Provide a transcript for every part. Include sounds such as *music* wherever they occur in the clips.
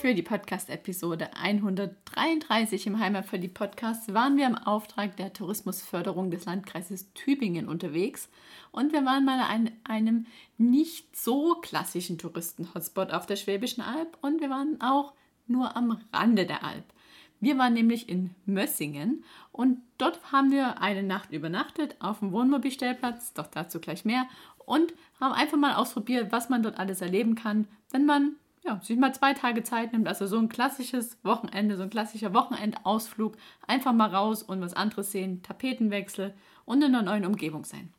Für die Podcast-Episode 133 im Heimatverliebt-Podcast waren wir im Auftrag der Tourismusförderung des Landkreises Tübingen unterwegs. Und wir waren mal an einem nicht so klassischen Touristen-Hotspot auf der Schwäbischen Alb. Und wir waren auch nur am Rande der Alb. Wir waren nämlich in Mössingen. Und dort haben wir eine Nacht übernachtet auf dem Wohnmobilstellplatz, doch dazu gleich mehr, und haben einfach mal ausprobiert, was man dort alles erleben kann, wenn man ja, sich mal zwei Tage Zeit nimmt, also so ein klassisches Wochenende, so ein klassischer Wochenendausflug, einfach mal raus und was anderes sehen, Tapetenwechsel und in einer neuen Umgebung sein.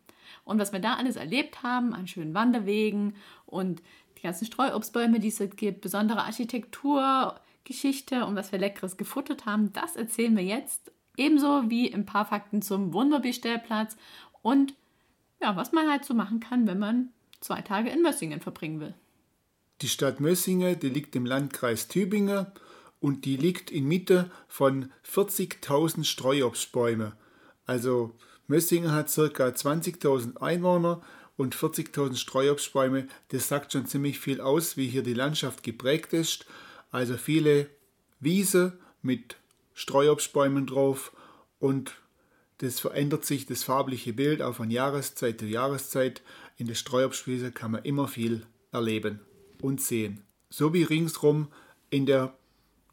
Und was wir da alles erlebt haben, an schönen Wanderwegen und die ganzen Streuobstbäume, die es gibt, besondere Architektur, Geschichte und was wir Leckeres gefuttert haben, das erzählen wir jetzt. Ebenso wie ein paar Fakten zum Wohnmobilstellplatz und ja, was man halt so machen kann, wenn man zwei Tage in Mössingen verbringen will. Die Stadt Mössingen, die liegt im Landkreis Tübingen und die liegt in Mitte von 40.000 Streuobstbäumen. Also Mössingen hat ca. 20.000 Einwohner und 40.000 Streuobstbäume. Das sagt schon ziemlich viel aus, wie hier die Landschaft geprägt ist. Also viele Wiese mit Streuobstbäumen drauf und das verändert sich, das farbliche Bild auch von Jahreszeit zu Jahreszeit. In der Streuobstwiese kann man immer viel erleben und sehen, sowie ringsrum in der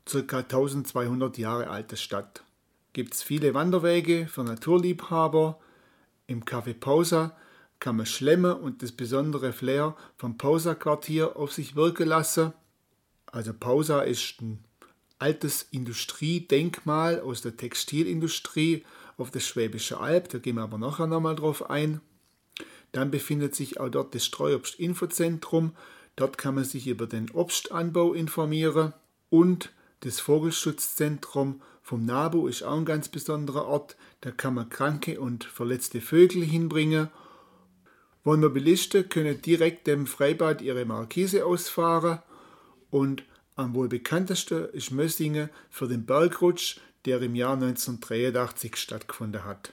ca. 1200 Jahre alten Stadt. Gibt es viele Wanderwege für Naturliebhaber. Im Café Pausa kann man schlemmen und das besondere Flair vom Pausa-Quartier auf sich wirken lassen. Also Pausa ist ein altes Industriedenkmal aus der Textilindustrie auf der Schwäbische Alb, da gehen wir aber nachher nochmal drauf ein. Dann befindet sich auch dort das Streuobst-Infozentrum, Dort kann man sich über den Obstanbau informieren und das Vogelschutzzentrum vom NABU ist auch ein ganz besonderer Ort. Da kann man kranke und verletzte Vögel hinbringen. Wohnmobilisten können direkt dem Freibad ihre Markise ausfahren und am wohl bekanntesten ist Mössingen für den Bergrutsch, der im Jahr 1983 stattgefunden hat.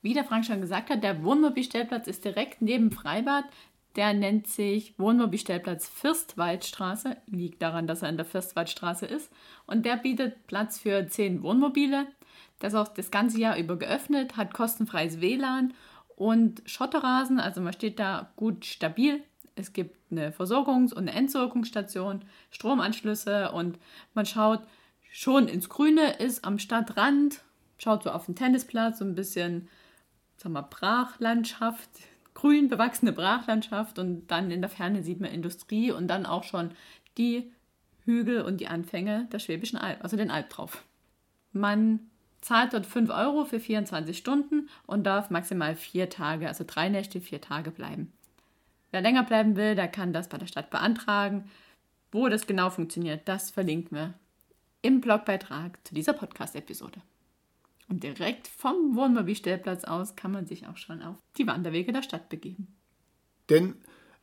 Wie der Frank schon gesagt hat, der Wohnmobilstellplatz ist direkt neben Freibad. Der nennt sich Wohnmobilstellplatz Fürstwaldstraße, liegt daran, dass er in der Fürstwaldstraße ist. Und der bietet Platz für zehn Wohnmobile. Das ist auch das ganze Jahr über geöffnet, hat kostenfreies WLAN und Schotterrasen, also man steht da gut stabil. Es gibt eine Versorgungs- und eine Entsorgungsstation, Stromanschlüsse und man schaut schon ins Grüne, ist am Stadtrand, schaut so auf den Tennisplatz, so ein bisschen, sagen wir, Brachlandschaft grün bewachsene Brachlandschaft und dann in der Ferne sieht man Industrie und dann auch schon die Hügel und die Anfänge der Schwäbischen Alb, also den Alb drauf. Man zahlt dort 5 Euro für 24 Stunden und darf maximal vier Tage, also drei Nächte, vier Tage bleiben. Wer länger bleiben will, der kann das bei der Stadt beantragen. Wo das genau funktioniert, das verlinken wir im Blogbeitrag zu dieser Podcast-Episode. Und direkt vom Wohnmobilstellplatz aus kann man sich auch schon auf die Wanderwege der Stadt begeben. Denn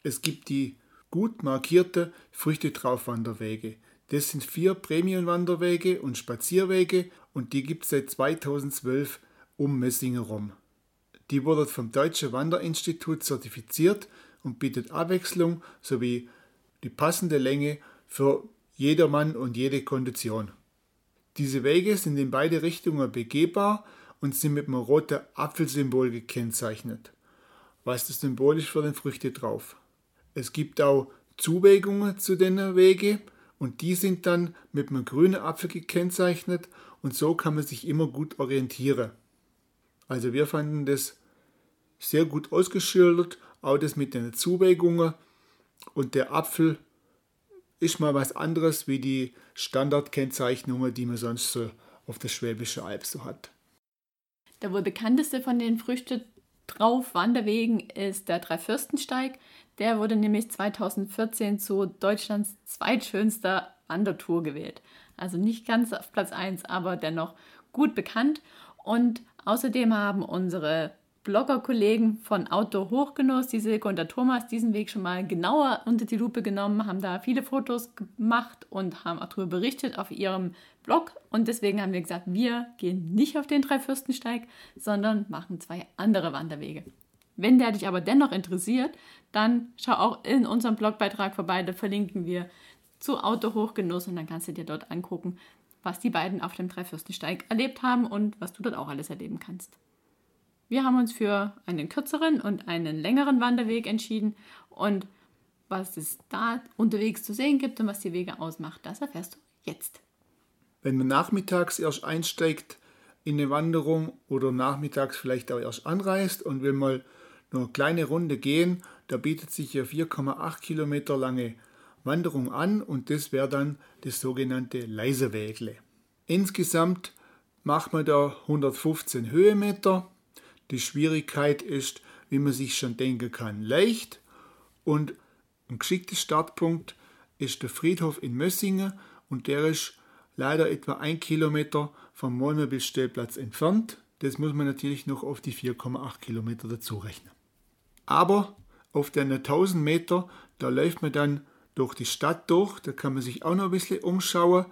es gibt die gut markierte Früchtetraufwanderwege. Das sind vier Premium-Wanderwege und Spazierwege und die gibt es seit 2012 um Messingen rum. Die wurde vom Deutschen Wanderinstitut zertifiziert und bietet Abwechslung sowie die passende Länge für jedermann und jede Kondition. Diese Wege sind in beide Richtungen begehbar und sind mit einem roten Apfelsymbol gekennzeichnet. Was ist für den Früchte drauf. Es gibt auch Zuwägungen zu den Wegen und die sind dann mit einem grünen Apfel gekennzeichnet und so kann man sich immer gut orientieren. Also wir fanden das sehr gut ausgeschildert, auch das mit den Zuwägungen und der Apfel ist mal was anderes wie die Standardkennzeichnungen, die man sonst so auf der Schwäbische Alb so hat. Der wohl bekannteste von den Früchte drauf Wanderwegen ist der Dreifürstensteig. Der wurde nämlich 2014 zu Deutschlands zweitschönster Wandertour gewählt. Also nicht ganz auf Platz 1, aber dennoch gut bekannt. Und außerdem haben unsere Blogger-Kollegen von Outdoor Hochgenuss, die Silke und der Thomas, diesen Weg schon mal genauer unter die Lupe genommen, haben da viele Fotos gemacht und haben auch darüber berichtet auf ihrem Blog. Und deswegen haben wir gesagt, wir gehen nicht auf den Dreifürstensteig, sondern machen zwei andere Wanderwege. Wenn der dich aber dennoch interessiert, dann schau auch in unserem Blogbeitrag vorbei, da verlinken wir zu Auto Hochgenuss und dann kannst du dir dort angucken, was die beiden auf dem Dreifürstensteig erlebt haben und was du dort auch alles erleben kannst. Wir haben uns für einen kürzeren und einen längeren Wanderweg entschieden und was es da unterwegs zu sehen gibt und was die Wege ausmacht, das erfährst du jetzt. Wenn man nachmittags erst einsteigt in eine Wanderung oder nachmittags vielleicht auch erst anreist und will mal nur eine kleine Runde gehen, da bietet sich hier 4,8 Kilometer lange Wanderung an und das wäre dann das sogenannte Leiserwägle. Insgesamt macht man da 115 Höhenmeter. Die Schwierigkeit ist, wie man sich schon denken kann, leicht und ein geschickter Startpunkt ist der Friedhof in Mössingen und der ist leider etwa ein Kilometer vom Wohnmobilstellplatz entfernt. Das muss man natürlich noch auf die 4,8 Kilometer dazu rechnen. Aber auf den 1000 Meter, da läuft man dann durch die Stadt durch, da kann man sich auch noch ein bisschen umschauen.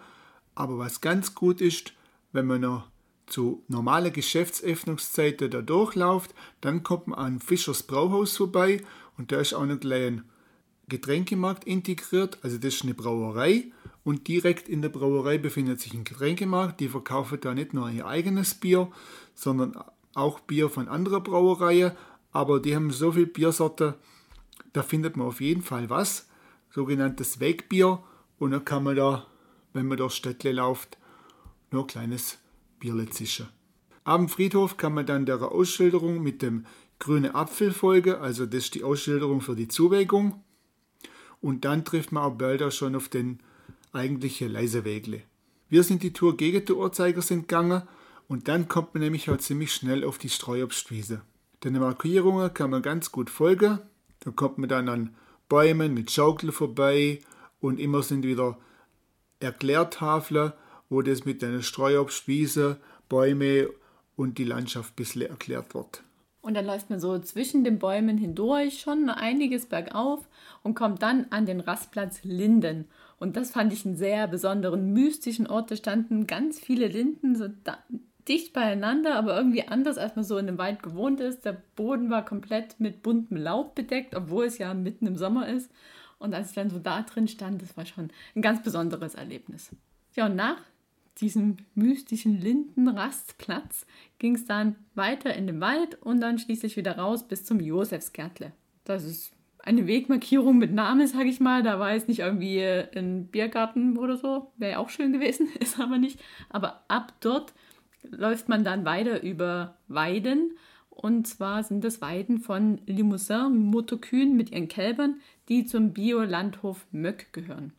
Aber was ganz gut ist, wenn man noch zu normalen Geschäftsöffnungszeiten da durchläuft, dann kommt man an Fischers Brauhaus vorbei und da ist auch noch gleich ein Getränkemarkt integriert, also das ist eine Brauerei und direkt in der Brauerei befindet sich ein Getränkemarkt, die verkaufen da nicht nur ihr eigenes Bier, sondern auch Bier von anderen Brauereien, aber die haben so viel Biersorte, da findet man auf jeden Fall was, sogenanntes Wegbier. Und dann kann man da, wenn man durch Städtle läuft, nur ein kleines Bierle zischen. Am Friedhof kann man dann der Ausschilderung mit dem grünen Apfel folgen, also das ist die Ausschilderung für die Zuwägung. Und dann trifft man auch auch schon auf den eigentlichen Leisewegle. Wir sind die Tour gegen die Uhrzeigersinn gegangen und dann kommt man nämlich halt ziemlich schnell auf die Streuobstwiese. Den Markierungen kann man ganz gut folgen. Da kommt man dann an Bäumen mit Schaukel vorbei und immer sind wieder Erklärtafeln, wo das mit den Streuobstwiese, Bäume und die Landschaft ein bisschen erklärt wird. Und dann läuft man so zwischen den Bäumen hindurch schon einiges bergauf und kommt dann an den Rastplatz Linden. Und das fand ich einen sehr besonderen, mystischen Ort. Da standen ganz viele Linden so dicht beieinander, aber irgendwie anders, als man so in dem Wald gewohnt ist. Der Boden war komplett mit buntem Laub bedeckt, obwohl es ja mitten im Sommer ist. Und als ich dann so da drin stand, das war schon ein ganz besonderes Erlebnis. Ja, und nach diesem mystischen Lindenrastplatz ging es dann weiter in den Wald und dann schließlich wieder raus bis zum Josefsgärtle. Das ist eine Wegmarkierung mit Namen, sage ich mal. Da war jetzt nicht irgendwie ein Biergarten oder so. Wäre ja auch schön gewesen, *laughs* ist aber nicht. Aber ab dort läuft man dann weiter über Weiden. Und zwar sind das Weiden von Limousin-Motokühen mit ihren Kälbern, die zum Biolandhof Möck gehören.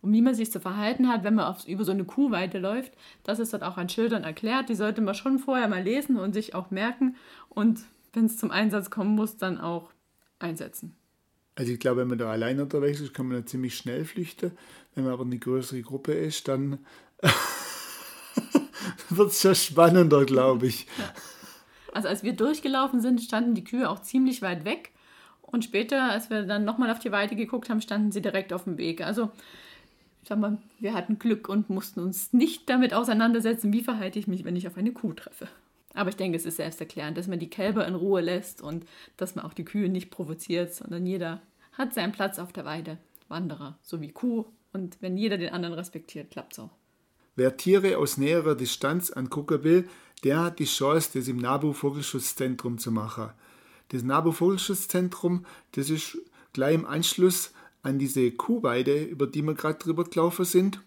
Und wie man sich zu verhalten hat, wenn man auf, über so eine Kuhweide läuft, das ist dort auch an Schildern erklärt. Die sollte man schon vorher mal lesen und sich auch merken. Und wenn es zum Einsatz kommen muss, dann auch einsetzen. Also ich glaube, wenn man da allein unterwegs ist, kann man da ziemlich schnell flüchten. Wenn man aber eine größere Gruppe ist, dann *laughs* wird es schon spannender, glaube ich. Ja. Also als wir durchgelaufen sind, standen die Kühe auch ziemlich weit weg. Und später, als wir dann nochmal auf die Weide geguckt haben, standen sie direkt auf dem Weg. Also, sag mal, wir hatten Glück und mussten uns nicht damit auseinandersetzen, wie verhalte ich mich, wenn ich auf eine Kuh treffe. Aber ich denke, es ist selbsterklärend, dass man die Kälber in Ruhe lässt und dass man auch die Kühe nicht provoziert, sondern jeder hat seinen Platz auf der Weide. Wanderer, so wie Kuh. Und wenn jeder den anderen respektiert, klappt es auch. Wer Tiere aus näherer Distanz angucken will, der hat die Chance, das im NABU Vogelschutzzentrum zu machen. Das NABU Vogelschutzzentrum, das ist gleich im Anschluss an diese Kuhweide, über die wir gerade drüber gelaufen sind.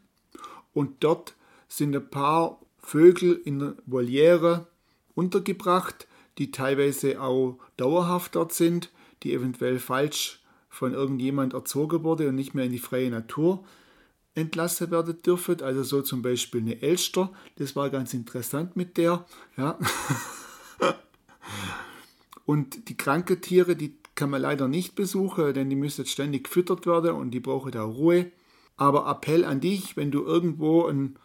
Und dort sind ein paar Vögel in der Voliere untergebracht, die teilweise auch dauerhaft dort sind, die eventuell falsch von irgendjemand erzogen wurde und nicht mehr in die freie Natur entlassen werden dürfen. Also so zum Beispiel eine Elster. Das war ganz interessant mit der. Ja. *laughs* und die kranken Tiere, die kann man leider nicht besuchen, denn die müssen ständig gefüttert werden und die brauchen da Ruhe. Aber Appell an dich, wenn du irgendwo ein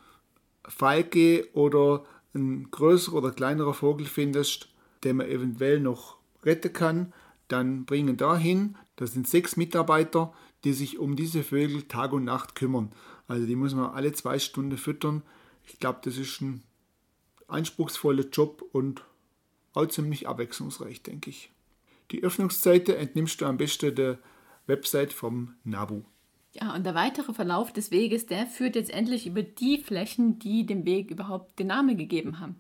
Falke oder ein größerer oder kleinerer Vogel findest, den man eventuell noch retten kann, dann bringen dahin. Das sind sechs Mitarbeiter, die sich um diese Vögel Tag und Nacht kümmern. Also die muss man alle zwei Stunden füttern. Ich glaube, das ist ein anspruchsvoller Job und auch ziemlich abwechslungsreich, denke ich. Die Öffnungszeiten entnimmst du am besten der Website vom NABU. Ja, und der weitere Verlauf des Weges, der führt jetzt endlich über die Flächen, die dem Weg überhaupt den Namen gegeben haben.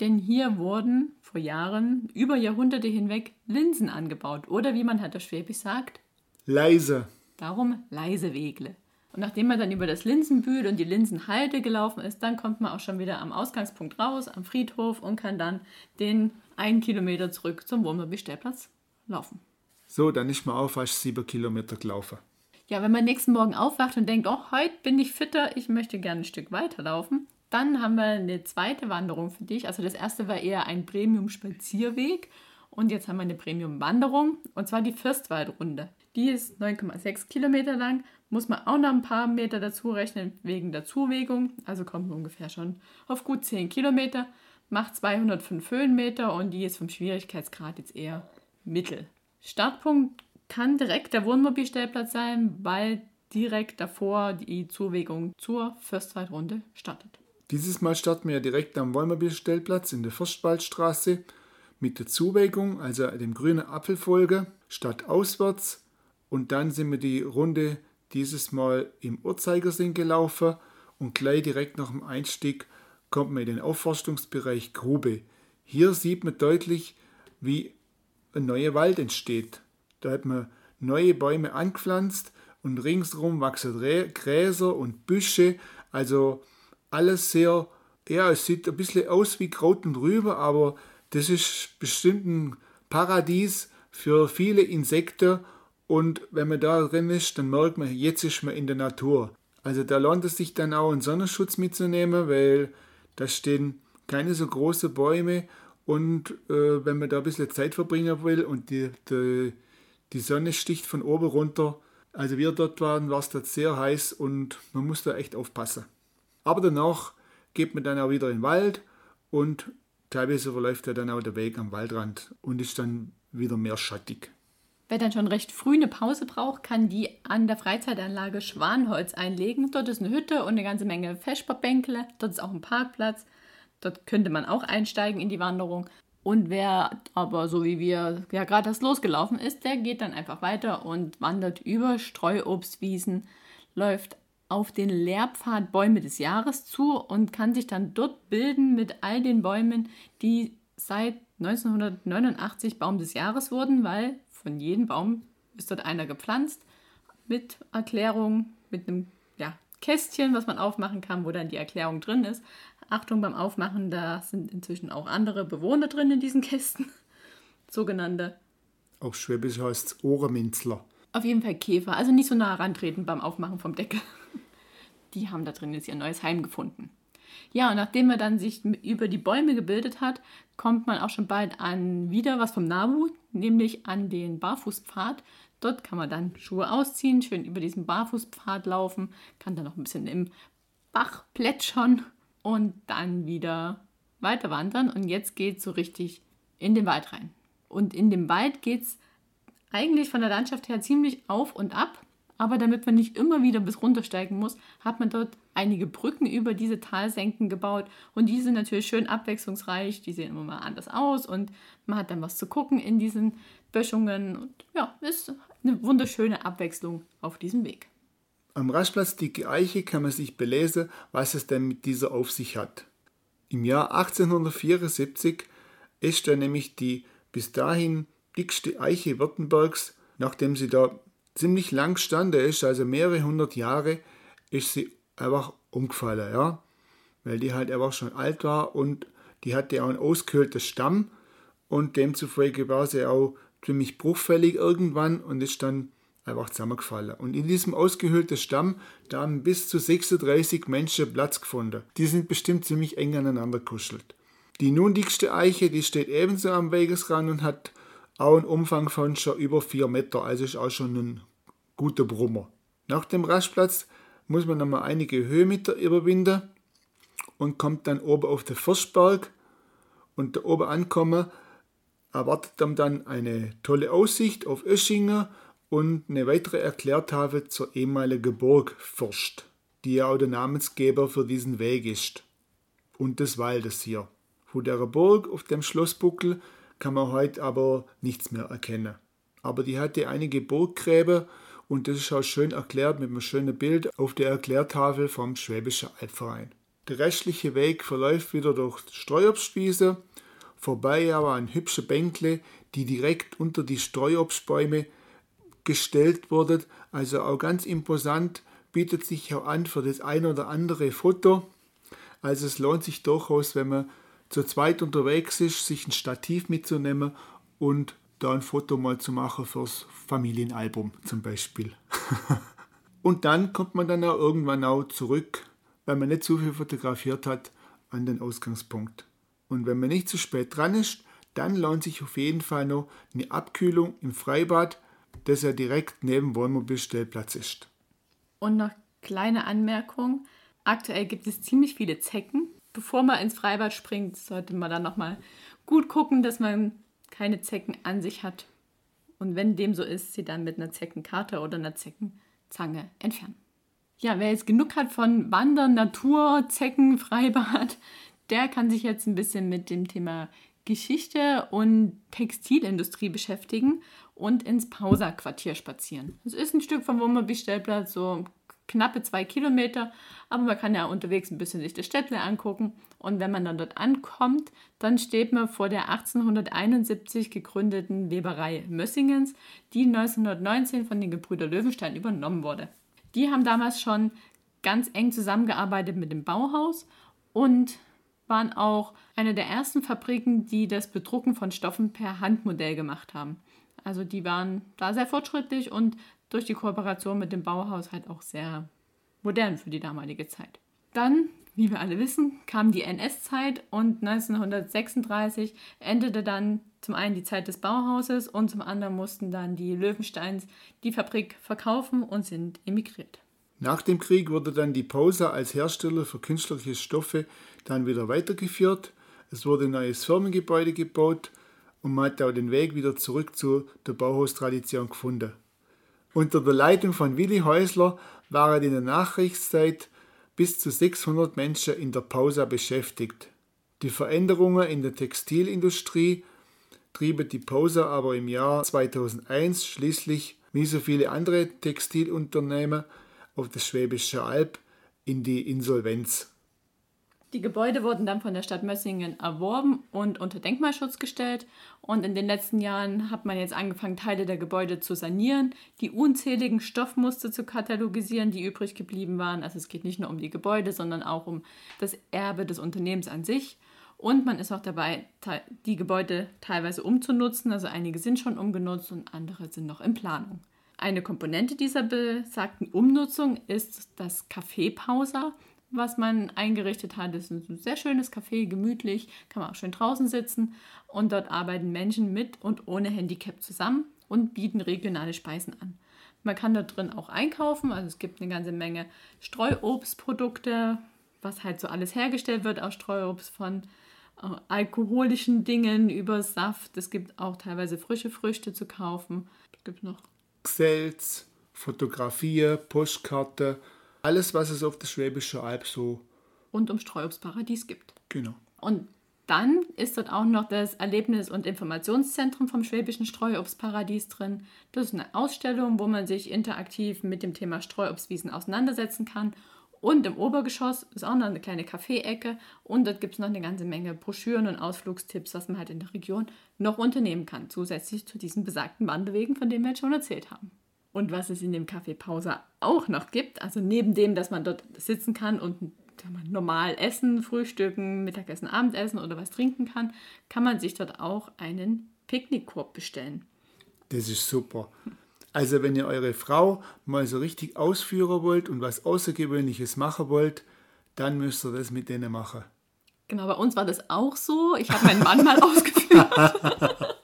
Denn hier wurden vor Jahren, über Jahrhunderte hinweg, Linsen angebaut. Oder wie man halt auf Schwäbisch sagt, leise. Darum leise Wegle. Und nachdem man dann über das Linsenbühl und die Linsenhalde gelaufen ist, dann kommt man auch schon wieder am Ausgangspunkt raus, am Friedhof und kann dann den einen Kilometer zurück zum Wohnmobilstellplatz laufen. So, dann ist man auch fast sieben Kilometer gelaufen. Ja, wenn man nächsten Morgen aufwacht und denkt, oh, heute bin ich fitter, ich möchte gerne ein Stück weiterlaufen, dann haben wir eine zweite Wanderung für dich. Also das erste war eher ein Premium-Spazierweg und jetzt haben wir eine Premium-Wanderung und zwar die Fürstwaldrunde. Die ist 9,6 Kilometer lang, muss man auch noch ein paar Meter dazu rechnen wegen der Zuwegung, also kommt man ungefähr schon auf gut 10 Kilometer, macht 205 Höhenmeter und die ist vom Schwierigkeitsgrad jetzt eher mittel. Startpunkt kann direkt der Wohnmobilstellplatz sein, weil direkt davor die Zuwegung zur Fürstwaldrunde startet. Dieses Mal starten wir direkt am Wohnmobilstellplatz in der Fürstwaldstraße mit der Zuwegung, also dem grünen Apfelfolge, stadtauswärts und dann sind wir die Runde dieses Mal im Uhrzeigersinn gelaufen und gleich direkt nach dem Einstieg kommt man in den Aufforstungsbereich Grube. Hier sieht man deutlich, wie ein neuer Wald entsteht. Da hat man neue Bäume angepflanzt und ringsherum wachsen Gräser und Büsche. Also alles sehr, ja, es sieht ein bisschen aus wie Kraut und Rübe, aber das ist bestimmt ein Paradies für viele Insekten. Und wenn man da drin ist, dann merkt man, jetzt ist man in der Natur. Also da lohnt es sich dann auch einen Sonnenschutz mitzunehmen, weil da stehen keine so große Bäume und äh, wenn man da ein bisschen Zeit verbringen will und die, die, die Sonne sticht von oben runter, also wir dort waren, war es dort sehr heiß und man muss da echt aufpassen. Aber danach geht man dann auch wieder in den Wald und teilweise verläuft ja dann auch der Weg am Waldrand und ist dann wieder mehr schattig. Wer dann schon recht früh eine Pause braucht, kann die an der Freizeitanlage Schwanholz einlegen. Dort ist eine Hütte und eine ganze Menge Feschperbänkle. Dort ist auch ein Parkplatz. Dort könnte man auch einsteigen in die Wanderung. Und wer aber so wie wir ja gerade das losgelaufen ist, der geht dann einfach weiter und wandert über Streuobstwiesen, läuft auf den Lehrpfad Bäume des Jahres zu und kann sich dann dort bilden mit all den Bäumen, die seit 1989 Baum des Jahres wurden, weil von jedem Baum ist dort einer gepflanzt mit Erklärung, mit einem ja, Kästchen, was man aufmachen kann, wo dann die Erklärung drin ist. Achtung beim Aufmachen, da sind inzwischen auch andere Bewohner drin in diesen Kästen. *laughs* Sogenannte. Auf Schwäbisch heißt es Ohrenminzler. Auf jeden Fall Käfer, also nicht so nah herantreten beim Aufmachen vom Deckel. *laughs* Die haben da drin jetzt ihr neues Heim gefunden. Ja, und nachdem man dann sich über die Bäume gebildet hat, kommt man auch schon bald an wieder was vom Nabu, nämlich an den Barfußpfad. Dort kann man dann Schuhe ausziehen, schön über diesen Barfußpfad laufen, kann dann noch ein bisschen im Bach plätschern und dann wieder weiter wandern. Und jetzt geht es so richtig in den Wald rein. Und in dem Wald geht es eigentlich von der Landschaft her ziemlich auf und ab. Aber damit man nicht immer wieder bis runtersteigen muss, hat man dort einige Brücken über diese Talsenken gebaut. Und die sind natürlich schön abwechslungsreich. Die sehen immer mal anders aus und man hat dann was zu gucken in diesen Böschungen. Und ja, ist eine wunderschöne Abwechslung auf diesem Weg. Am Rastplatz Dicke Eiche kann man sich belesen, was es denn mit dieser auf sich hat. Im Jahr 1874 ist dann nämlich die bis dahin dickste Eiche Württembergs, nachdem sie da ziemlich lang stande ist, also mehrere hundert Jahre, ist sie einfach umgefallen, ja. Weil die halt einfach schon alt war und die hatte auch einen ausgehöhlten Stamm und demzufolge war sie auch ziemlich bruchfällig irgendwann und ist dann einfach zusammengefallen. Und in diesem ausgehöhlten Stamm, da haben bis zu 36 Menschen Platz gefunden. Die sind bestimmt ziemlich eng aneinander kuschelt. Die nun dickste Eiche, die steht ebenso am Wegesrand und hat auch einen Umfang von schon über 4 Meter, also ist auch schon ein guter Brummer. Nach dem Rastplatz muss man nochmal einige Höhenmeter überwinden und kommt dann oben auf den Forstberg. Und da oben ankommen erwartet dann eine tolle Aussicht auf Öschinger und eine weitere Erklärtafel zur ehemaligen Burg Forst, die ja auch der Namensgeber für diesen Weg ist. Und des Waldes hier. Von der Burg auf dem Schlossbuckel kann man heute aber nichts mehr erkennen. Aber die hatte einige Burggräber und das ist auch schön erklärt mit einem schönen Bild auf der Erklärtafel vom Schwäbischen Albverein. Der restliche Weg verläuft wieder durch Streuobstwiese, vorbei aber an hübsche Bänkle, die direkt unter die Streuobstbäume gestellt wurden. Also auch ganz imposant, bietet sich auch an für das ein oder andere Foto. Also es lohnt sich durchaus, wenn man zu zweit unterwegs ist, sich ein Stativ mitzunehmen und da ein Foto mal zu machen fürs Familienalbum zum Beispiel. *laughs* und dann kommt man dann auch irgendwann auch zurück, weil man nicht zu viel fotografiert hat, an den Ausgangspunkt. Und wenn man nicht zu spät dran ist, dann lohnt sich auf jeden Fall noch eine Abkühlung im Freibad, das ja direkt neben Wohnmobilstellplatz ist. Und noch kleine Anmerkung. Aktuell gibt es ziemlich viele Zecken. Bevor man ins Freibad springt, sollte man dann nochmal gut gucken, dass man keine Zecken an sich hat. Und wenn dem so ist, sie dann mit einer Zeckenkarte oder einer Zeckenzange entfernen. Ja, wer jetzt genug hat von Wandern, Natur, Zecken, Freibad, *laughs* der kann sich jetzt ein bisschen mit dem Thema Geschichte und Textilindustrie beschäftigen und ins Pausa-Quartier spazieren. Es ist ein Stück vom Wohnmobilstellplatz, so knappe zwei Kilometer, aber man kann ja unterwegs ein bisschen sich das Städtle angucken. Und wenn man dann dort ankommt, dann steht man vor der 1871 gegründeten Weberei Mössingens, die 1919 von den Gebrüder Löwenstein übernommen wurde. Die haben damals schon ganz eng zusammengearbeitet mit dem Bauhaus und waren auch eine der ersten Fabriken, die das Bedrucken von Stoffen per Handmodell gemacht haben. Also die waren da sehr fortschrittlich und durch die Kooperation mit dem Bauhaus halt auch sehr modern für die damalige Zeit. Dann, wie wir alle wissen, kam die NS-Zeit und 1936 endete dann zum einen die Zeit des Bauhauses und zum anderen mussten dann die Löwensteins die Fabrik verkaufen und sind emigriert. Nach dem Krieg wurde dann die Pausa als Hersteller für künstliche Stoffe dann wieder weitergeführt. Es wurde ein neues Firmengebäude gebaut und man hat auch den Weg wieder zurück zu der Bauhaustradition gefunden. Unter der Leitung von Willi Häusler waren in der Nachkriegszeit bis zu 600 Menschen in der Pausa beschäftigt. Die Veränderungen in der Textilindustrie trieben die Pausa aber im Jahr 2001 schließlich, wie so viele andere Textilunternehmen, auf der Schwäbische Alb in die Insolvenz. Die Gebäude wurden dann von der Stadt Mössingen erworben und unter Denkmalschutz gestellt. Und in den letzten Jahren hat man jetzt angefangen, Teile der Gebäude zu sanieren, die unzähligen Stoffmuster zu katalogisieren, die übrig geblieben waren. Also es geht nicht nur um die Gebäude, sondern auch um das Erbe des Unternehmens an sich. Und man ist auch dabei, die Gebäude teilweise umzunutzen. Also einige sind schon umgenutzt und andere sind noch in Planung. Eine Komponente dieser besagten Umnutzung ist das Kaffeepauser, was man eingerichtet hat. Das ist ein sehr schönes Café, gemütlich, kann man auch schön draußen sitzen. Und dort arbeiten Menschen mit und ohne Handicap zusammen und bieten regionale Speisen an. Man kann dort drin auch einkaufen, also es gibt eine ganze Menge Streuobstprodukte, was halt so alles hergestellt wird aus Streuobst von äh, alkoholischen Dingen über Saft. Es gibt auch teilweise frische Früchte zu kaufen. Es gibt noch Xels, Fotografie, Postkarte, alles, was es auf der Schwäbischen Alb so rund um Streuobstparadies gibt. Genau. Und dann ist dort auch noch das Erlebnis- und Informationszentrum vom Schwäbischen Streuobstparadies drin. Das ist eine Ausstellung, wo man sich interaktiv mit dem Thema Streuobstwiesen auseinandersetzen kann. Und im Obergeschoss ist auch noch eine kleine Kaffeeecke und dort gibt es noch eine ganze Menge Broschüren und Ausflugstipps, was man halt in der Region noch unternehmen kann, zusätzlich zu diesen besagten Wanderwegen, von denen wir jetzt schon erzählt haben. Und was es in dem Café Pausa auch noch gibt, also neben dem, dass man dort sitzen kann und normal essen, frühstücken, Mittagessen, Abendessen oder was trinken kann, kann man sich dort auch einen Picknickkorb bestellen. Das ist super. Also wenn ihr eure Frau mal so richtig ausführen wollt und was Außergewöhnliches machen wollt, dann müsst ihr das mit denen machen. Genau, bei uns war das auch so. Ich habe meinen Mann mal *laughs* ausgeführt.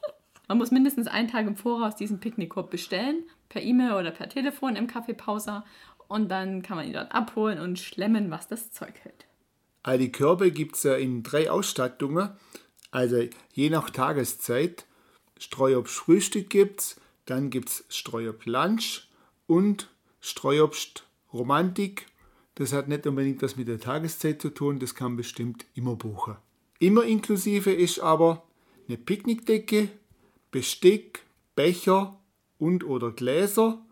Man muss mindestens einen Tag im Voraus diesen Picknickkorb bestellen, per E-Mail oder per Telefon im Kaffeepauser. und dann kann man ihn dort abholen und schlemmen, was das Zeug hält. All die Körbe gibt es ja in drei Ausstattungen, also je nach Tageszeit. Streuobst Frühstück gibt es, dann gibt es Streuobst Lunch und Streuobst Romantik. Das hat nicht unbedingt was mit der Tageszeit zu tun, das kann bestimmt immer buchen. Immer inklusive ist aber eine Picknickdecke, Besteck, Becher und oder Gläser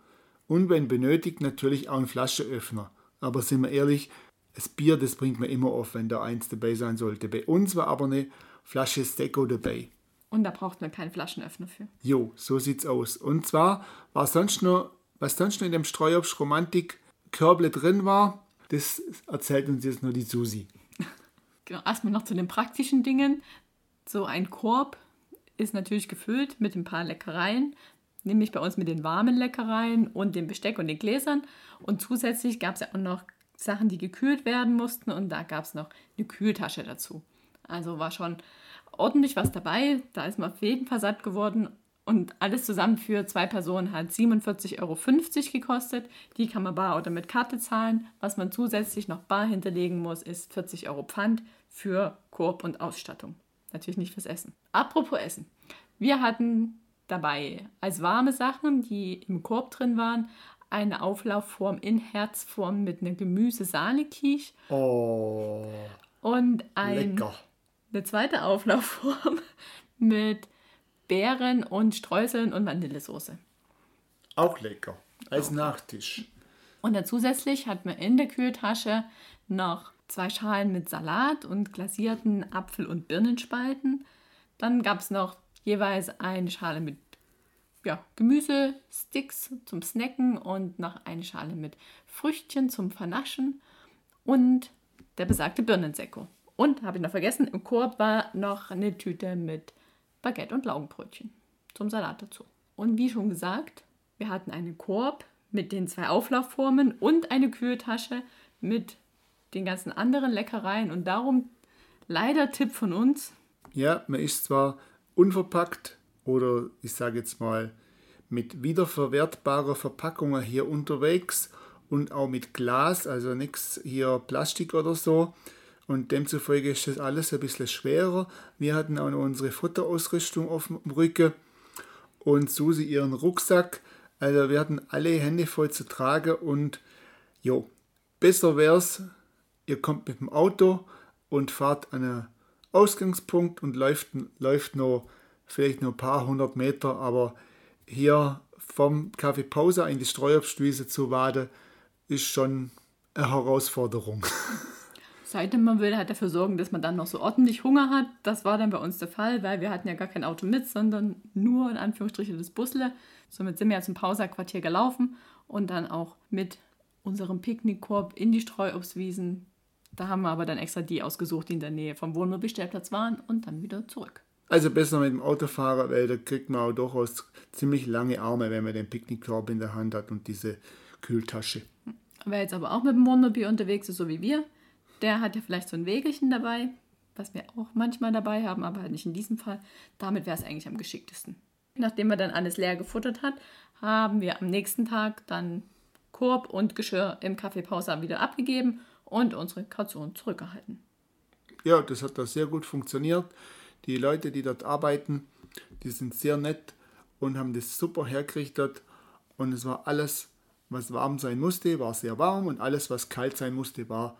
und wenn benötigt natürlich auch ein Flaschenöffner. Aber sind wir ehrlich, das Bier, das bringt man immer auf, wenn da eins dabei sein sollte. Bei uns war aber eine Flasche Stecco dabei. Und da braucht man keinen Flaschenöffner für. Jo, so sieht's aus. Und zwar war sonst noch, was sonst noch in dem Streuobst Romantik Körble drin war, das erzählt uns jetzt nur die Susi. *laughs* Genau, erstmal noch zu den praktischen Dingen. So ein Korb ist natürlich gefüllt mit ein paar Leckereien, nämlich bei uns mit den warmen Leckereien und dem Besteck und den Gläsern. Und zusätzlich gab es ja auch noch Sachen, die gekühlt werden mussten und da gab es noch eine Kühltasche dazu. Also war schon ordentlich was dabei. Da ist man auf jeden Fall satt geworden. Und alles zusammen für zwei Personen hat 47,50 Euro gekostet. Die kann man bar oder mit Karte zahlen. Was man zusätzlich noch bar hinterlegen muss, ist 40 Euro Pfand für Korb und Ausstattung. Natürlich nicht fürs Essen. Apropos Essen. Wir hatten dabei als warme Sachen, die im Korb drin waren, eine Auflaufform in Herzform mit einer Gemüse-Sahne-Quiche. Oh. Und ein, Lecker. Eine zweite Auflaufform *laughs* mit Beeren und Streuseln und Vanillesoße. Auch lecker. Als Nachtisch. Und dann zusätzlich hat man in der Kühltasche noch zwei Schalen mit Salat und glasierten Apfel- und Birnenspalten. Dann gab es noch jeweils eine Schale mit ja, Gemüsesticks zum Snacken und noch eine Schale mit Früchtchen zum Vernaschen und der besagte Birnensekko. Und, habe ich noch vergessen, im Korb war noch eine Tüte mit Baguette und Laugenbrötchen zum Salat dazu. Und wie schon gesagt, wir hatten einen Korb mit den zwei Auflaufformen und eine Kühltasche mit den ganzen anderen Leckereien. Und darum leider Tipp von uns. Ja, man ist zwar unverpackt oder ich sage jetzt mal mit wiederverwertbarer Verpackung hier unterwegs und auch mit Glas, also nichts hier Plastik oder so. Und demzufolge ist das alles ein bisschen schwerer. Wir hatten auch noch unsere Futterausrüstung auf dem Rücken und Susi ihren Rucksack. Also wir hatten alle Hände voll zu tragen und jo, besser wär's, ihr kommt mit dem Auto und fahrt an einen Ausgangspunkt und läuft, läuft noch vielleicht nur ein paar hundert Meter, aber hier vom Café Pausa in die Streuobstwiese zu waden, ist schon eine Herausforderung. *laughs* Seitdem man will, halt dafür sorgen, dass man dann noch so ordentlich Hunger hat. Das war dann bei uns der Fall, weil wir hatten ja gar kein Auto mit, sondern nur in Anführungsstrichen das Busle. Somit sind wir ja zum Pausa-Quartier gelaufen und dann auch mit unserem Picknickkorb in die Streuobstwiesen. Da haben wir aber dann extra die ausgesucht, die in der Nähe vom Wohnmobilstellplatz waren und dann wieder zurück. Also besser mit dem Autofahrer, weil da kriegt man auch durchaus ziemlich lange Arme, wenn man den Picknickkorb in der Hand hat und diese Kühltasche. Wer jetzt aber auch mit dem Wohnmobil unterwegs ist, so wie wir, der hat ja vielleicht so ein Wägelchen dabei, was wir auch manchmal dabei haben, aber halt nicht in diesem Fall. Damit wäre es eigentlich am geschicktesten. Nachdem man dann alles leer gefuttert hat, haben wir am nächsten Tag dann Korb und Geschirr im Kaffeepause wieder abgegeben und unsere Kaution zurückgehalten. Ja, das hat da sehr gut funktioniert. Die Leute, die dort arbeiten, die sind sehr nett und haben das super hergerichtet. Und es war alles, was warm sein musste, war sehr warm und alles, was kalt sein musste, war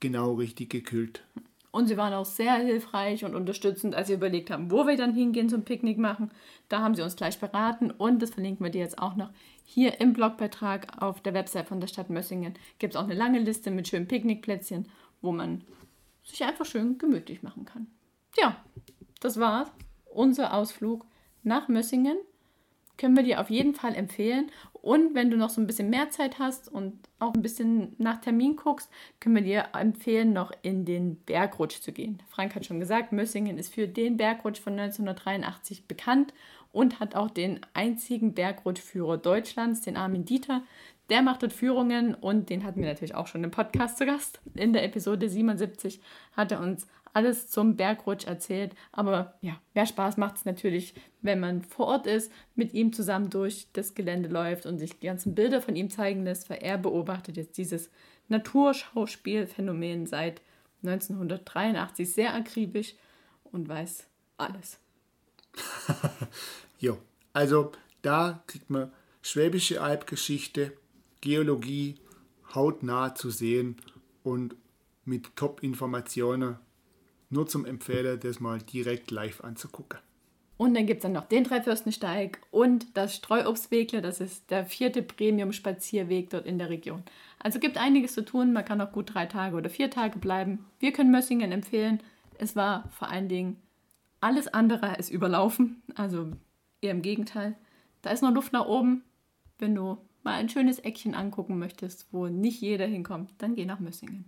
genau richtig gekühlt. Und sie waren auch sehr hilfreich und unterstützend, als wir überlegt haben, wo wir dann hingehen zum Picknick machen. Da haben sie uns gleich beraten und das verlinken wir dir jetzt auch noch. Hier im Blogbeitrag auf der Website von der Stadt Mössingen gibt es auch eine lange Liste mit schönen Picknickplätzchen, wo man sich einfach schön gemütlich machen kann. Ja, das war's. Unser Ausflug nach Mössingen. Können wir dir auf jeden Fall empfehlen. Und wenn du noch so ein bisschen mehr Zeit hast und auch ein bisschen nach Termin guckst, können wir dir empfehlen, noch in den Bergrutsch zu gehen. Frank hat schon gesagt, Mössingen ist für den Bergrutsch von 1983 bekannt und hat auch den einzigen Bergrutschführer Deutschlands, den Armin Dieter. Der macht dort Führungen und den hatten wir natürlich auch schon im Podcast zu Gast. In der Episode 77 hat er uns alles zum Bergrutsch erzählt. Aber ja, mehr Spaß macht es natürlich, wenn man vor Ort ist, mit ihm zusammen durch das Gelände läuft und sich die ganzen Bilder von ihm zeigen lässt, weil er beobachtet jetzt dieses Naturschauspielphänomen seit 1983 sehr akribisch und weiß alles. *laughs* jo, also da kriegt man Schwäbische Albgeschichte, Geologie hautnah zu sehen und mit Top-Informationen nur zum Empfehlen, das mal direkt live anzugucken. Und dann gibt es dann noch den Dreifürstensteig und das Streuobstwegle, das ist der vierte Premium-Spazierweg dort in der Region. Also gibt einiges zu tun, man kann auch gut drei Tage oder vier Tage bleiben. Wir können Mössingen empfehlen. Es war vor allen Dingen alles andere als überlaufen, also eher im Gegenteil. Da ist noch Luft nach oben. Wenn du mal ein schönes Eckchen angucken möchtest, wo nicht jeder hinkommt, dann geh nach Mössingen.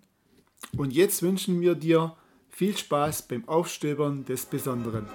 Und jetzt wünschen wir dir viel Spaß beim Aufstöbern des Besonderen.